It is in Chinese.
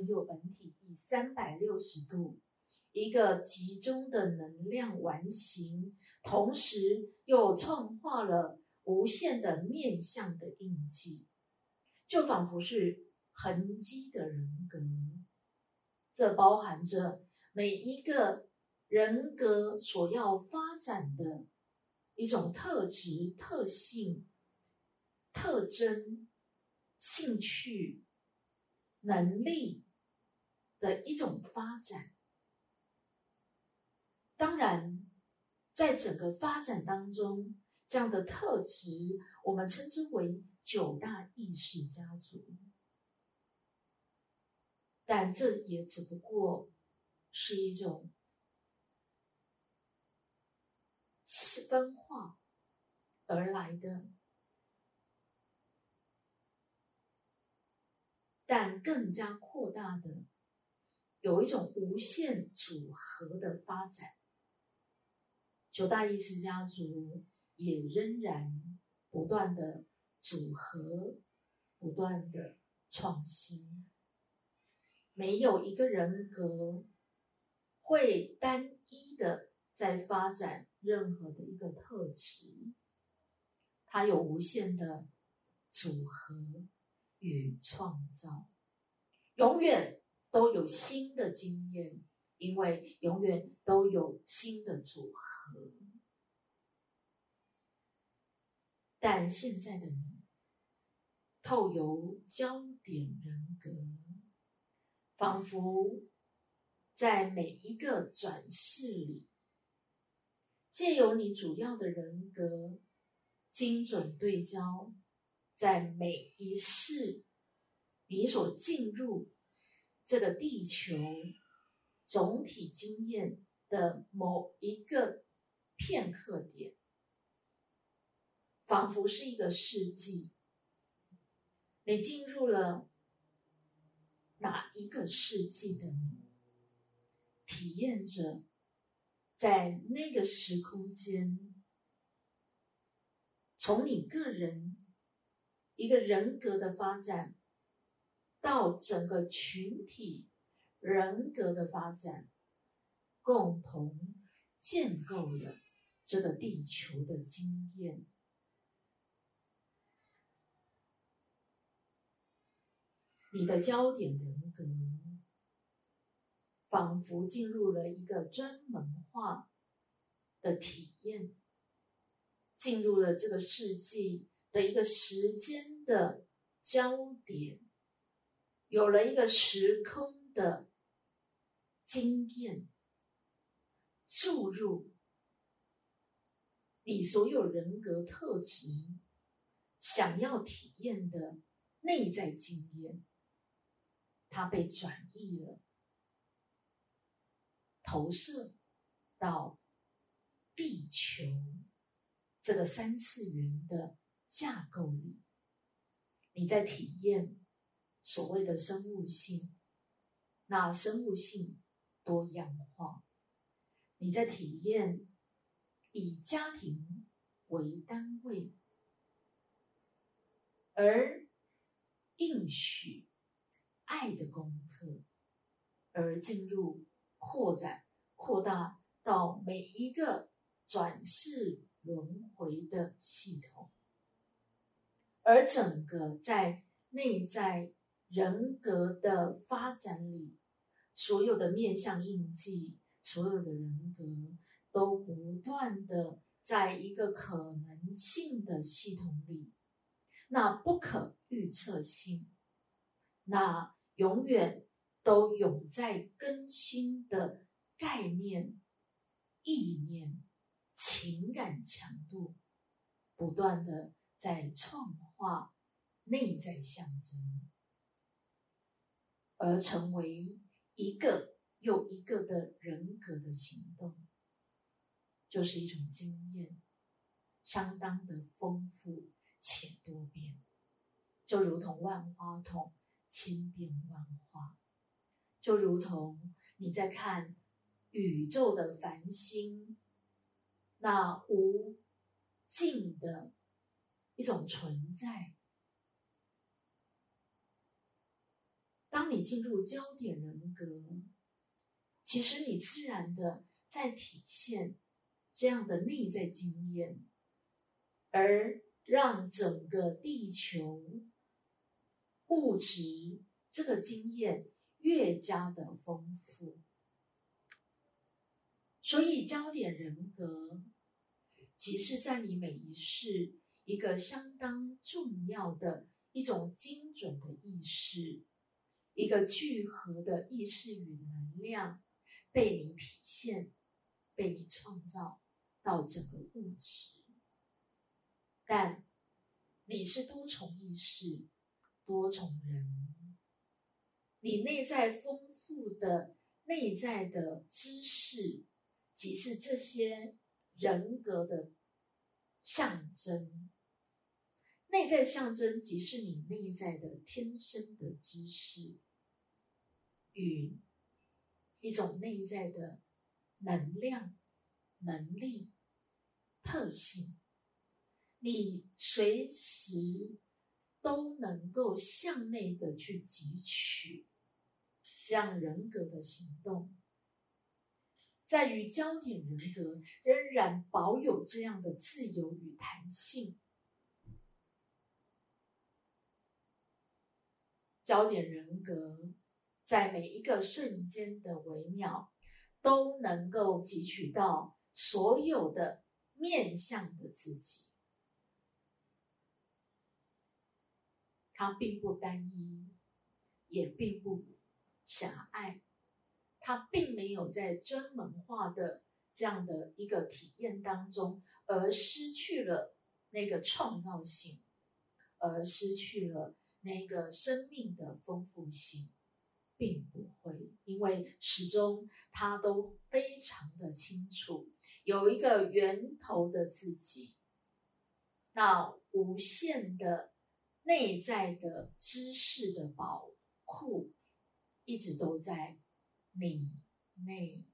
存有本体以三百六十度一个集中的能量完形，同时又创化了无限的面相的印记，就仿佛是痕迹的人格。这包含着每一个人格所要发展的一种特质、特性、特征、兴趣。能力的一种发展，当然，在整个发展当中，这样的特质我们称之为九大意识家族，但这也只不过是一种分化而来的。但更加扩大的，有一种无限组合的发展。九大意识家族也仍然不断的组合，不断的创新。没有一个人格会单一的在发展任何的一个特质，它有无限的组合。与创造，永远都有新的经验，因为永远都有新的组合。但现在的你，透由焦点人格，仿佛在每一个转世里，借由你主要的人格精准对焦。在每一世，你所进入这个地球总体经验的某一个片刻点，仿佛是一个世纪。你进入了哪一个世纪的你，体验着在那个时空间，从你个人。一个人格的发展，到整个群体人格的发展，共同建构了这个地球的经验。你的焦点人格，仿佛进入了一个专门化的体验，进入了这个世纪。的一个时间的焦点，有了一个时空的经验注入你所有人格特质想要体验的内在经验，它被转移了，投射到地球这个三次元的。架构里，你在体验所谓的生物性，那生物性多样化。你在体验以家庭为单位，而应许爱的功课，而进入扩展、扩大到每一个转世轮回的系统。而整个在内在人格的发展里，所有的面相印记，所有的人格都不断的在一个可能性的系统里，那不可预测性，那永远都永在更新的概念、意念、情感强度，不断的。在创化内在象征，而成为一个又一个的人格的行动，就是一种经验，相当的丰富且多变，就如同万花筒千变万化，就如同你在看宇宙的繁星，那无尽的。一种存在，当你进入焦点人格，其实你自然的在体现这样的内在经验，而让整个地球物质这个经验越加的丰富。所以，焦点人格其实在你每一世一个相当重要的一种精准的意识，一个聚合的意识与能量被你体现，被你创造到整个物质。但你是多重意识、多重人，你内在丰富的内在的知识。即是这些人格的象征，内在象征即是你内在的天生的知识与一种内在的能量、能力、特性，你随时都能够向内的去汲取这样人格的行动。在于焦点人格仍然保有这样的自由与弹性。焦点人格在每一个瞬间的微妙，都能够汲取到所有的面向的自己。它并不单一，也并不狭隘。他并没有在专门化的这样的一个体验当中，而失去了那个创造性，而失去了那个生命的丰富性，并不会，因为始终他都非常的清楚，有一个源头的自己，那无限的内在的知识的宝库，一直都在。你内